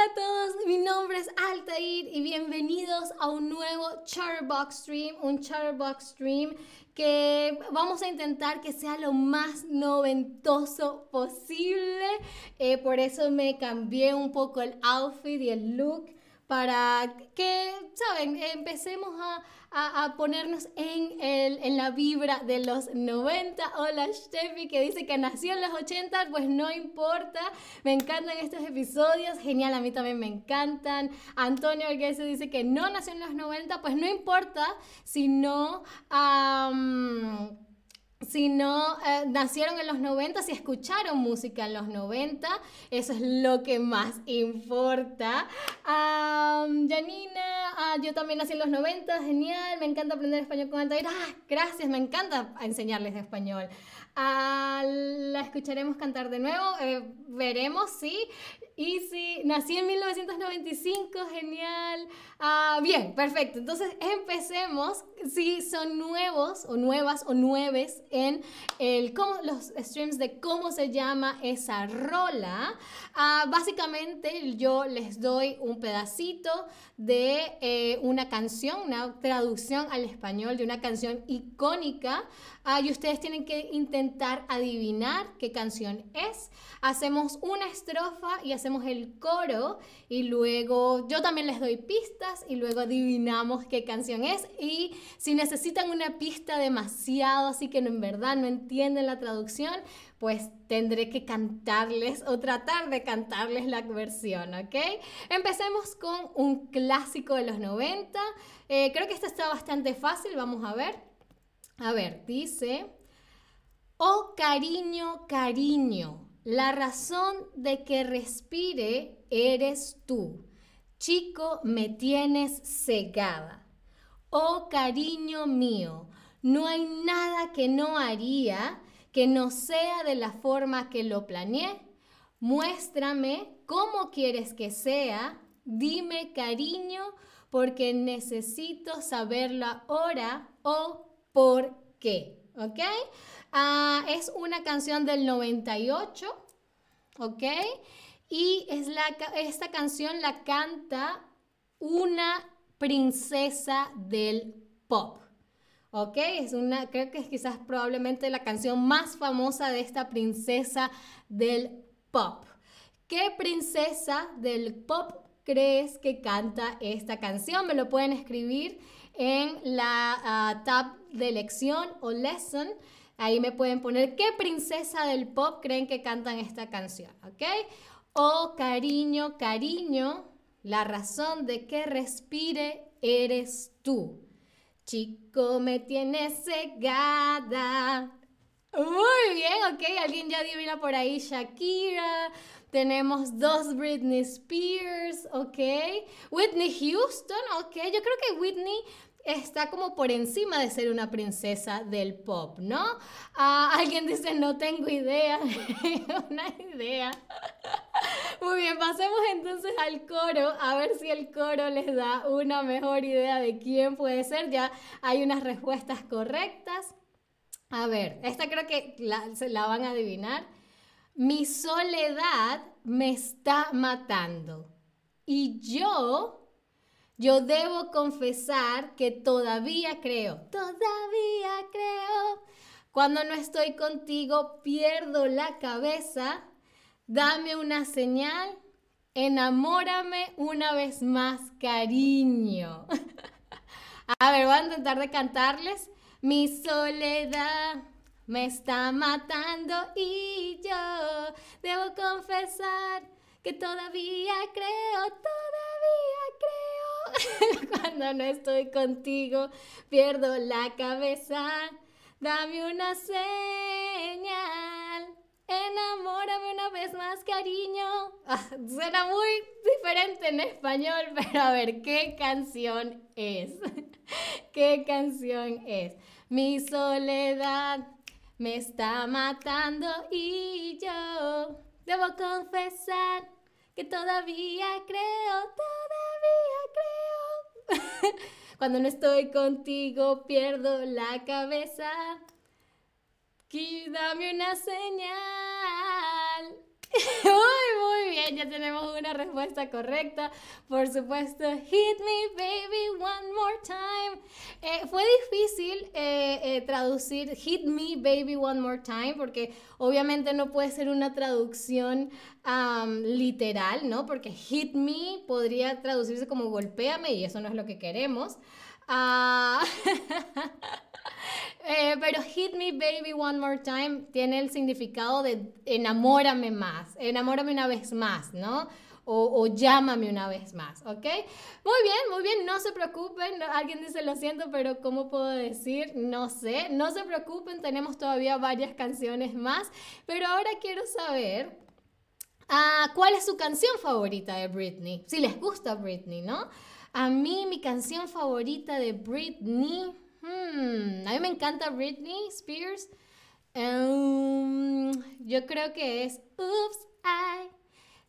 Hola a todos, mi nombre es Altair y bienvenidos a un nuevo Chatterbox Stream, un Chatterbox Stream que vamos a intentar que sea lo más noventoso posible. Eh, por eso me cambié un poco el outfit y el look para que, ¿saben? Empecemos a, a, ponernos en, el, en la vibra de los 90. Hola Steffi que dice que nació en los 80, pues no importa. Me encantan estos episodios, genial, a mí también me encantan. Antonio Arguez dice que no nació en los 90, pues no importa, sino si no eh, nacieron en los 90, si escucharon música en los 90, eso es lo que más importa. Janina, ah, yo también nací en los 90, genial, me encanta aprender español con Altair. Ah, gracias, me encanta enseñarles español. Ah, la escucharemos cantar de nuevo, eh, veremos, sí. Y si nací en 1995, genial. Ah, bien, perfecto. Entonces empecemos. Si son nuevos o nuevas o nueves en el, cómo, los streams de cómo se llama esa rola, ah, básicamente yo les doy un pedacito de eh, una canción, una traducción al español de una canción icónica ah, y ustedes tienen que intentar adivinar qué canción es. Hacemos una estrofa y hacemos el coro y luego yo también les doy pistas y luego adivinamos qué canción es y si necesitan una pista demasiado así que en verdad no entienden la traducción, pues tendré que cantarles o tratar de cantarles la versión, ¿ok? Empecemos con un clásico de los 90. Eh, creo que esta está bastante fácil, vamos a ver. A ver, dice, oh cariño, cariño, la razón de que respire eres tú. Chico, me tienes cegada. Oh cariño mío, no hay nada que no haría que no sea de la forma que lo planeé. Muéstrame cómo quieres que sea. Dime cariño porque necesito saberlo ahora o por qué. ¿Ok? Ah, es una canción del 98, ¿ok? Y es la, esta canción la canta una princesa del pop. ¿Ok? Es una, creo que es quizás probablemente la canción más famosa de esta princesa del pop. ¿Qué princesa del pop crees que canta esta canción? Me lo pueden escribir en la ah, tab de lección o lesson Ahí me pueden poner qué princesa del pop creen que cantan esta canción, ¿ok? Oh, cariño, cariño, la razón de que respire eres tú. Chico, me tienes cegada. Muy bien, ok. Alguien ya adivina por ahí Shakira. Tenemos dos Britney Spears, ok. Whitney Houston, ok. Yo creo que Whitney está como por encima de ser una princesa del pop, ¿no? Ah, alguien dice, no tengo idea, una idea. Muy bien, pasemos entonces al coro, a ver si el coro les da una mejor idea de quién puede ser. Ya hay unas respuestas correctas. A ver, esta creo que se la van a adivinar. Mi soledad me está matando y yo yo debo confesar que todavía creo, todavía creo. Cuando no estoy contigo pierdo la cabeza. Dame una señal. Enamórame una vez más, cariño. a ver, voy a intentar de cantarles. Mi soledad me está matando y yo debo confesar que todavía creo, todavía. Cuando no estoy contigo, pierdo la cabeza. Dame una señal. Enamórame una vez más, cariño. Ah, suena muy diferente en español, pero a ver, ¿qué canción es? ¿Qué canción es? Mi soledad me está matando y yo debo confesar que todavía creo, todavía. Cuando no estoy contigo pierdo la cabeza. Dame una señal. Ya tenemos una respuesta correcta. Por supuesto, Hit Me Baby One More Time. Eh, fue difícil eh, eh, traducir Hit Me Baby One More Time porque obviamente no puede ser una traducción literal, ¿no? Porque Hit Me podría traducirse como golpéame y eso no es lo que queremos. Ah, eh, pero Hit Me Baby One More Time tiene el significado de enamórame más, enamórame una vez más, ¿no? O, llámame una vez más, ¿ok? Muy bien, muy bien, no se preocupen. Alguien dice, lo siento, pero ¿cómo puedo decir? No sé, no se preocupen, tenemos todavía varias canciones más. Pero ahora quiero saber ah, cuál es su canción favorita de Britney. Si les gusta Britney, ¿no? A mí mi canción favorita de Britney, hmm, a mí me encanta Britney Spears. Um, yo creo que es Oops, I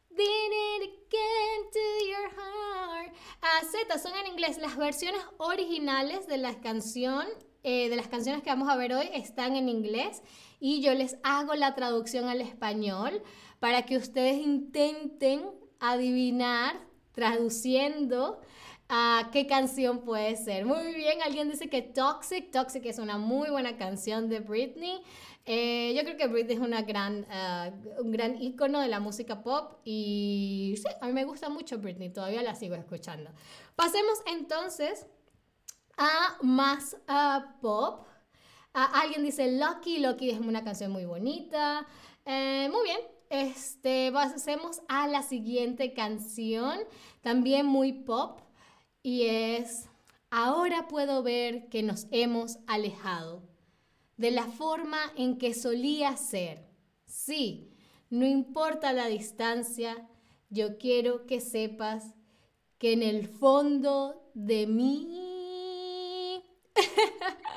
did it again to your heart. Ah, Z, son en inglés. Las versiones originales de la canción, eh, de las canciones que vamos a ver hoy, están en inglés y yo les hago la traducción al español para que ustedes intenten adivinar traduciendo qué canción puede ser. Muy bien, alguien dice que Toxic, Toxic es una muy buena canción de Britney. Eh, yo creo que Britney es una gran, uh, un gran icono de la música pop y sí, a mí me gusta mucho Britney, todavía la sigo escuchando. Pasemos entonces a más uh, pop. alguien dice Lucky, Lucky es una canción muy bonita. Eh, muy bien, este, pasemos a la siguiente canción, también muy pop y es, ahora puedo ver que nos hemos alejado de la forma en que solía ser. Sí, no importa la distancia, yo quiero que sepas que en el fondo de mí...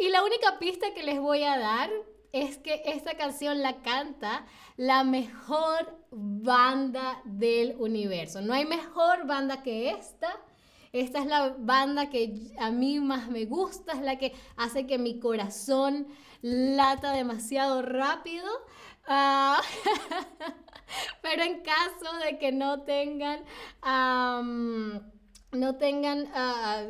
y la única pista que les voy a dar es que esta canción la canta la mejor banda del universo. No hay mejor banda que esta. Esta es la banda que a mí más me gusta, es la que hace que mi corazón lata demasiado rápido. Ah, pero en caso de que no tengan, no tengan ah,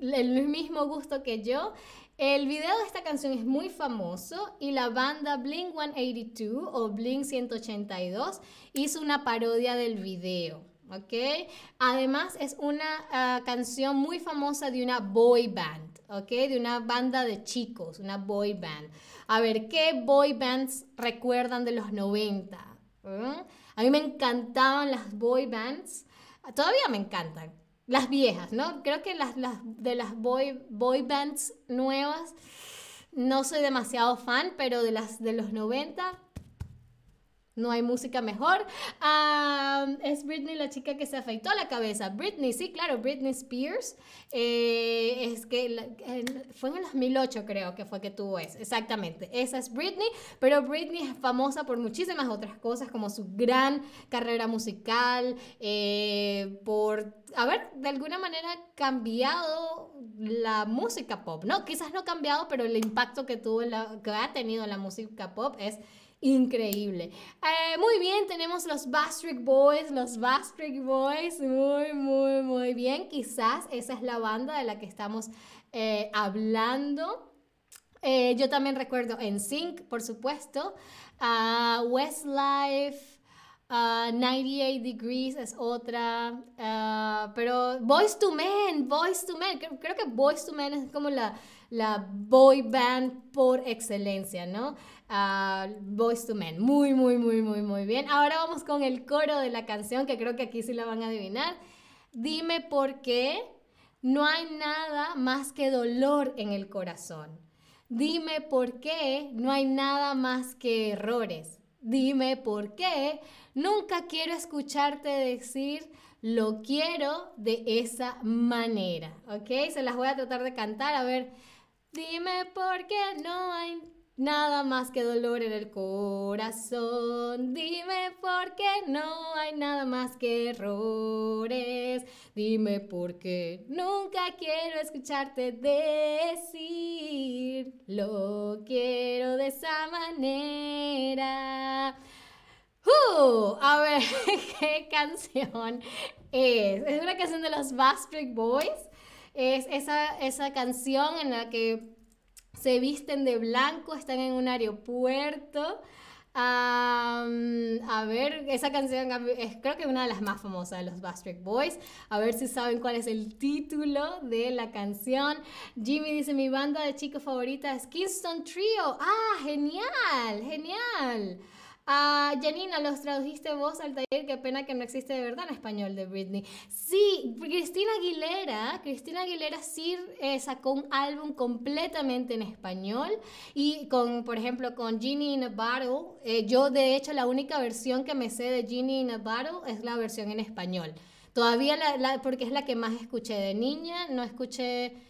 el mismo gusto que yo, el video de esta canción es muy famoso y la banda Blink 182 o Blink 182 hizo una parodia del video. ¿ok? Además es una ah, canción muy famosa de una boy band, ¿ok? De una banda de chicos, una boy band. A ver, ¿qué boy bands recuerdan de los 90? ¿Mm? A mí me encantaban las boy bands, todavía me encantan las viejas, ¿no? Creo que las, las de las boy, boy bands nuevas no soy demasiado fan, pero de las de los 90 no hay música mejor. es Britney la chica que se afeitó la cabeza. Britney, sí, claro, Britney Spears. Eh, es que fue en el 2008 creo que fue que tuvo eso. Exactamente, esa es Britney. Pero Britney es famosa por muchísimas otras cosas, como su gran carrera musical, eh, por haber de alguna manera cambiado la música pop, ¿no? Quizás no cambiado, pero el impacto que tuvo, la, que ha tenido la música pop es increíble. Eh, muy bien, tenemos los Bastric Boys, los Bastric Boys, muy, muy, muy bien. Quizás esa es la banda de la que estamos eh, hablando. Eh, yo también recuerdo en Sync, por supuesto, Westlife. 98 Degrees es otra, pero Boys to Men, Boys to Men, creo, creo, que Boys to Men es como la, la boy band por excelencia, ¿no? uh, Boys to Men. Muy, muy, muy, muy, muy bien. Ahora vamos con el coro de la canción, que creo que aquí sí la van a adivinar. Dime por qué no hay nada más que dolor en el corazón. Dime por qué no hay nada más que errores. Dime por qué nunca quiero escucharte decir lo quiero de esa manera. ¿Ok? Se las voy a tratar de cantar. A ver, dime por qué no hay Nada más que dolor en el corazón. Dime por qué no hay nada más que errores. Dime por qué nunca quiero escucharte decir. Lo quiero de esa manera. ¡Oh! A ver, ¿qué canción es? Es una canción de los Backstreet Boys. Es esa, esa canción en la que se visten de blanco, están en un aeropuerto. a ver, esa canción es creo que una de las más famosas de los Backstreet Boys. A ver si saben cuál es el título de la canción. Jimmy dice, mi banda de chicos favorita es Kingston Trio. Ah, genial, genial. Ah, Janina, los tradujiste vos al taller, qué pena que no existe de verdad en español de Britney. Sí, Cristina Aguilera, Cristina Aguilera sí eh, sacó un álbum completamente en español y con, por ejemplo, con Genie in a Bottle, eh, yo de hecho la única versión que me sé de Genie in a Bottle es la versión en español. Todavía la, porque es la que más escuché de niña, no escuché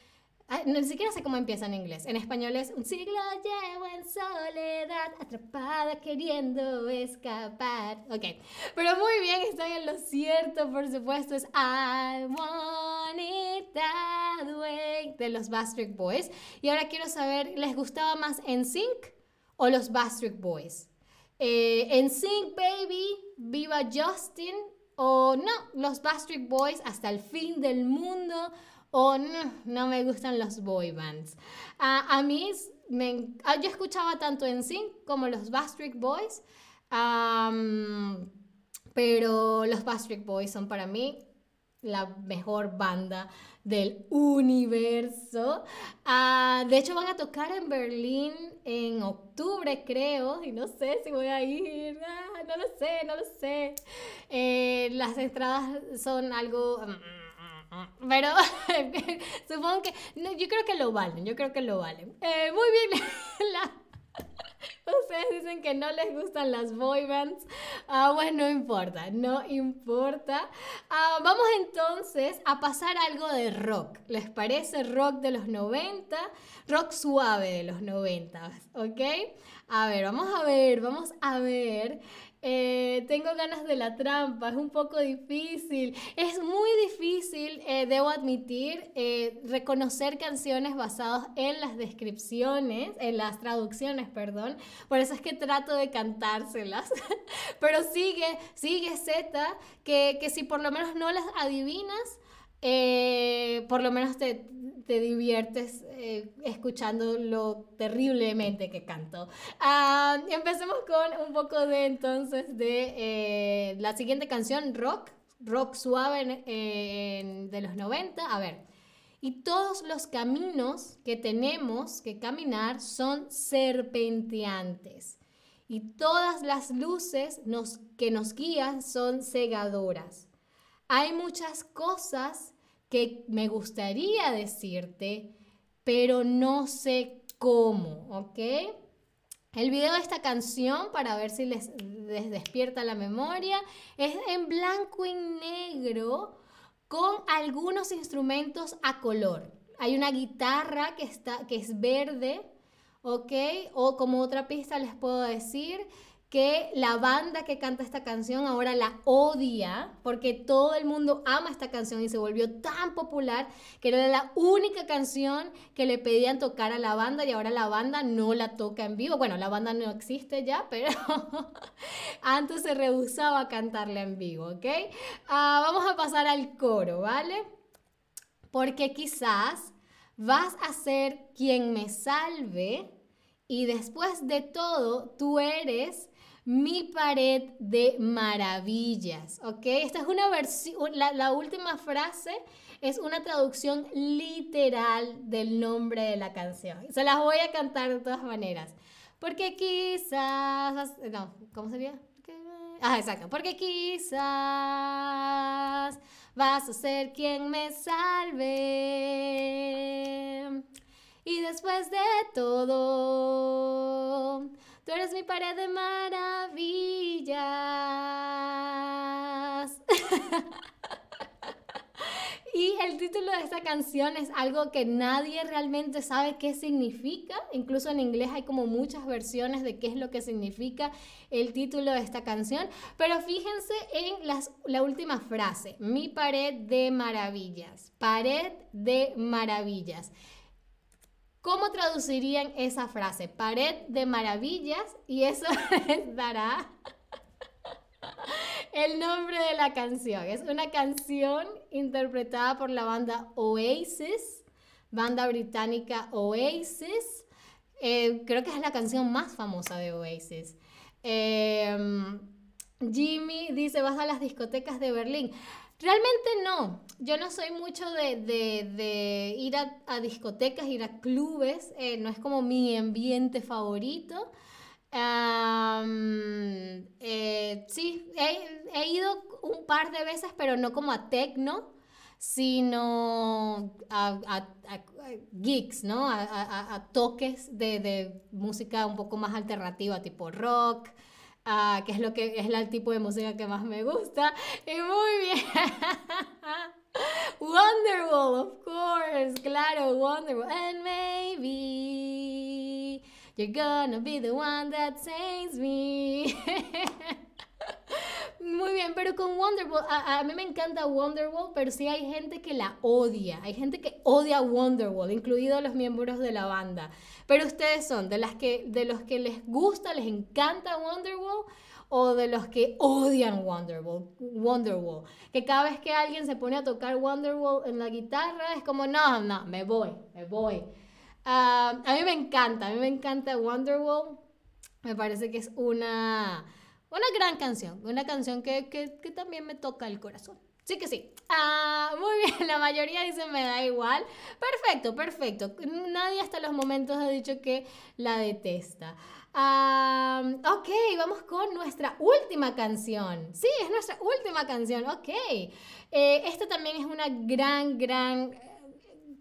Ah, ni siquiera sé cómo empieza en inglés. En español es un siglo llevo en soledad, atrapada queriendo escapar. Ok, pero muy bien, estoy en lo cierto, por supuesto, es I Want It That Way de los Backstreet Boys. Y ahora quiero saber, ¿les gustaba más NSYNC o los Backstreet Boys? Eh, NSYNC, baby, viva Justin o no, los Backstreet Boys hasta el fin del mundo o no, no me gustan los boy bands. a mí, me, ah, yo escuchaba tanto en Sync como los Backstreet Boys, pero los Backstreet Boys son para mí la mejor banda del universo. De hecho, van a tocar en Berlín en octubre, creo, y no sé si voy a ir. Ah, no lo sé, no lo sé. Eh, las entradas son algo... Mm, pero supongo que. yo creo que lo valen. Yo creo que lo valen. Eh, muy bien. Ustedes dicen que no les gustan las boy bands. Ah, bueno, no importa, no importa. Ah, vamos entonces a pasar algo de rock. ¿Les parece rock de los 90? Rock suave de los 90, ¿ok? A ver, vamos a ver, vamos a ver. Eh, tengo ganas de la trampa, es un poco difícil. Es muy difícil, eh, debo admitir, eh, reconocer canciones basadas en las descripciones, en las traducciones, perdón. Por eso es que trato de cantárselas. Pero sigue, sigue Z, que, que si por lo menos no las adivinas, por lo menos te, te diviertes eh, escuchando lo terriblemente que canto. Ah, empecemos con un poco de entonces de eh, la siguiente canción, rock, rock suave de los 90. A ver, y todos los caminos que tenemos que caminar son serpenteantes. Y todas las luces que nos guían son cegadoras. Hay muchas cosas que me gustaría decirte, pero no sé cómo, ¿ok? El video de esta canción, para ver si les, despierta la memoria, es en blanco y negro con algunos instrumentos a color. Hay una guitarra que, está, que es verde, ¿ok? O como otra pista les puedo decir, que la banda que canta esta canción ahora la odia porque todo el mundo ama esta canción y se volvió tan popular que era la única canción que le pedían tocar a la banda y ahora la banda no la toca en vivo. Bueno, la banda no existe ya, pero antes se rehusaba a cantarla en vivo, ¿ok? Ah, vamos a pasar al coro, ¿vale? Porque quizás vas a ser quien me salve y después de todo tú eres mi pared de maravillas, ¿ok? Esta es una versión, la, última frase es una traducción literal del nombre de la canción. Se las voy a cantar de todas maneras. Porque quizás, no, ¿cómo sería? Ah, exacto. Porque quizás vas a ser quien me salve. Y después de todo, Tú eres mi pared de maravillas. y el título de esta canción es algo que nadie realmente sabe qué significa. Incluso en inglés hay como muchas versiones de qué es lo que significa el título de esta canción. Pero fíjense en las, la última frase, mi pared de maravillas. Pared de maravillas. ¿Cómo traducirían esa frase? Pared de maravillas y eso les dará el nombre de la canción. Es una canción interpretada por la banda Oasis, banda británica Oasis. Eh, creo que es la canción más famosa de Oasis. Em, Jimmy dice, vas a las discotecas de Berlín. Realmente no. Yo no soy mucho de, ir a, discotecas, ir a clubes. Eh, no es como mi ambiente favorito. Eh, sí, he, ido un par de veces, pero no como a techno, sino a, gigs, ¿no? A, toques de, de, música un poco más alternativa, tipo rock, Ah, que es lo que es el tipo de música que más me gusta. Y muy bien. Wonderwall, of course, claro, Wonderwall. And maybe you're gonna be the one that saves me. Muy bien, pero con a, mí me encanta Wonderwall, pero sí hay gente que la odia. Hay gente que odia Wonderwall, incluidos los miembros de la banda. Pero ustedes son de, las que, de los que les gusta, les encanta Wonderwall o de los que odian Wonderwall, Wonderwall. Que cada vez que alguien se pone a tocar Wonderwall en la guitarra es como, no, no, me voy, me voy. Ah, a mí me encanta, a mí me encanta Wonderwall. Me parece que es una, una gran canción, una canción que, que, que también me toca el corazón. Sí que sí. Ah, muy bien, la mayoría dice me da igual. Perfecto, perfecto. Nadie hasta los momentos ha dicho que la detesta. Ah, ok, vamos con nuestra última canción. Sí, es nuestra última canción. Ok. Eh, esta también es una gran, gran eh,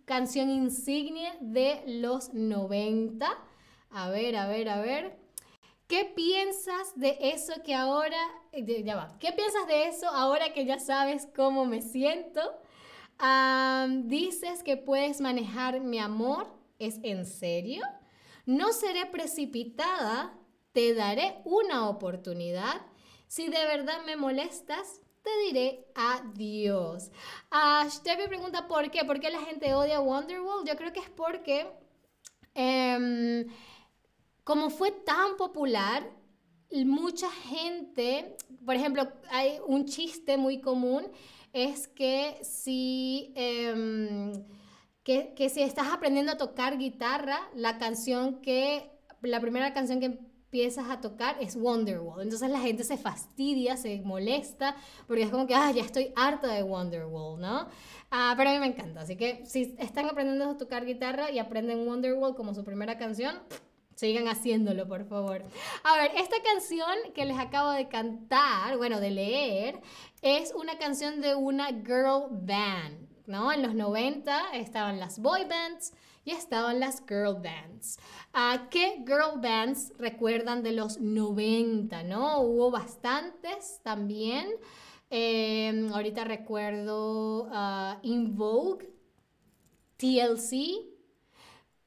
canción insignia de los 90. A ver, a ver, a ver. ¿Qué piensas de eso que ahora, eh, ya va, qué piensas de eso ahora que ya sabes cómo me siento? dices que puedes manejar mi amor, ¿es en serio? No seré precipitada, te daré una oportunidad. Si de verdad me molestas, te diré adiós. Uh, me pregunta por qué, por qué la gente odia Wonderwall. Yo creo que es porque... Em, como fue tan popular, mucha gente, por ejemplo, hay un chiste muy común, es que si, em, que, que, si estás aprendiendo a tocar guitarra, la canción que, la primera canción que empiezas a tocar es Wonderwall. Entonces la gente se fastidia, se molesta, porque es como que, ah, ya estoy harta de Wonderwall, ¿no? Ah, pero a mí me encanta. Así que si están aprendiendo a tocar guitarra y aprenden Wonderwall como su primera canción, Sigan haciéndolo, por favor. A ver, esta canción que les acabo de cantar, bueno, de leer, es una canción de una girl band, ¿no? En los 90 estaban las boy bands y estaban las girl bands. ¿A ¿Qué girl bands recuerdan de los 90, no? Hubo bastantes también. Em, ahorita recuerdo uh, In Vogue, TLC,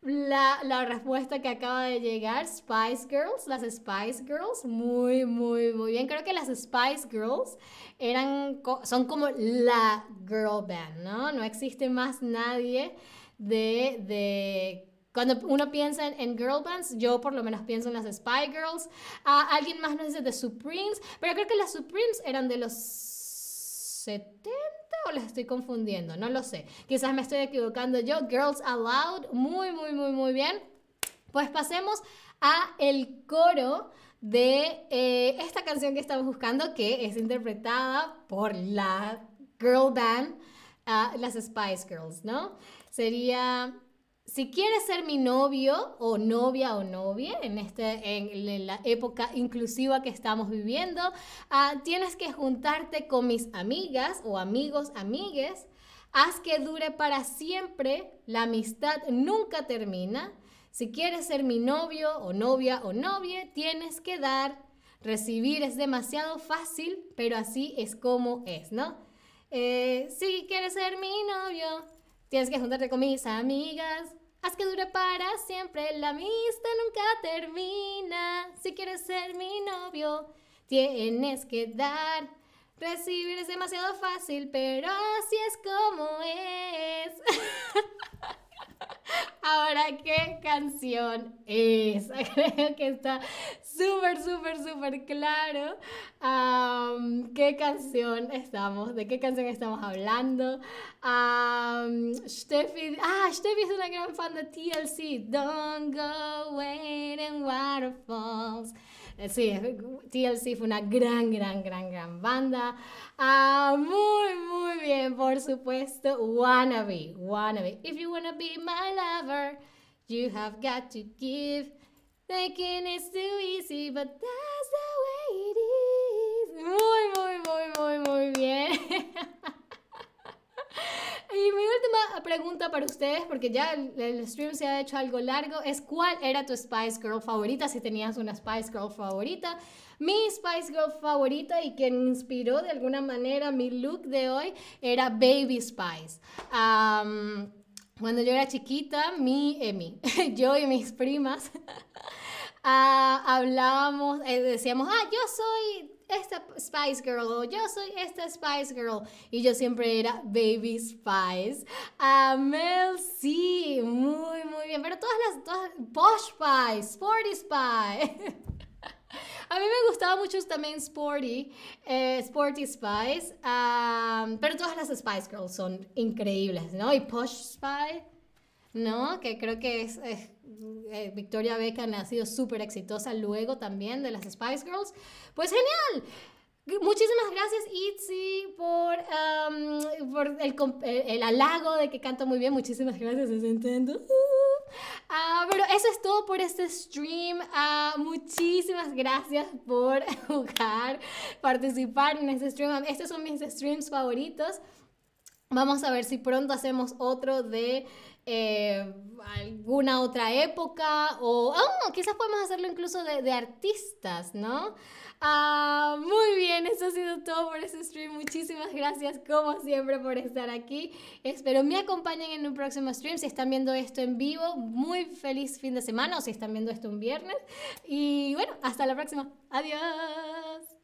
la, la, respuesta que acaba de llegar, Spice Girls, las Spice Girls, muy, muy, muy bien. Creo que las Spice Girls eran, son como la girl band, ¿no? No existe más nadie de, de cuando uno piensa en, girl bands, yo por lo menos pienso en las Spice Girls. Ah, alguien más nos dice The Supremes, pero creo que las Supremes eran de los 70 o les estoy confundiendo, no lo sé. Quizás me estoy equivocando yo. Girls Aloud, muy, muy, muy, muy bien. Pues pasemos a el coro de eh, esta canción que estamos buscando, que es interpretada por la girl band, uh, las Spice Girls, ¿no? Sería si quieres ser mi novio o novia o novia en, este, en la época inclusiva que estamos viviendo, ah, tienes que juntarte con mis amigas o amigos, amigues. Haz que dure para siempre. La amistad nunca termina. Si quieres ser mi novio o novia o novia, tienes que dar. Recibir es demasiado fácil, pero así es como es, ¿no? Eh, si quieres ser mi novio, tienes que juntarte con mis amigas. Haz que dure para siempre, la amistad nunca termina. Si quieres ser mi novio, tienes que dar. Recibir es demasiado fácil, pero así es como es. Ahora, ¿qué canción es? Creo que está súper, súper, súper claro qué canción estamos, de qué canción estamos hablando. Steffi, ah, Steffi es una gran fan de TLC. Don't go waiting waterfalls. Eh, sí, TLC fue una gran, gran, gran, gran banda. Ah, muy, muy bien, por supuesto. Wannabe, wannabe. If you wanna be my lover, you have got to give. Thinking it's too easy, but that's the way it is. Muy, muy, muy, muy, muy bien. Y mi última pregunta para ustedes, porque ya el, stream se ha hecho algo largo, es ¿cuál era tu Spice Girl favorita? Si tenías una Spice Girl favorita. Mi Spice Girl favorita y quien inspiró de alguna manera mi look de hoy era Baby Spice. cuando yo era chiquita, mi, Emi, yo y mis primas ah, hablábamos, eh, decíamos, ah, yo soy esta Spice Girl o yo soy esta Spice Girl y yo siempre era Baby Spice. a Mel sí, muy, muy bien, pero todas las, todas, Posh Spice, Sporty Spice. A mí me gustaba mucho también Sporty, eh, Sporty Spice, pero todas las Spice Girls son increíbles, ¿no? Y Posh Spice, ¿no? Que creo que es, eh, Victoria Beckham ha sido súper exitosa luego también de las Spice Girls. Pues genial. Muchísimas gracias, Itzy, por, por el, el, halago de que canto muy bien. Muchísimas gracias, Nintendo. Ah, pero eso es todo por este stream. Ah, muchísimas gracias por jugar, participar en este stream. Estos son mis streams favoritos. Vamos a ver si pronto hacemos otro de eh, alguna otra época o oh, quizás podemos hacerlo incluso de, de artistas, ¿no? Ah, muy bien, eso ha sido todo por este stream. Muchísimas gracias como siempre por estar aquí. Espero me acompañen en un próximo stream. Si están viendo esto en vivo, muy feliz fin de semana o si están viendo esto un viernes. Y bueno, hasta la próxima. Adiós.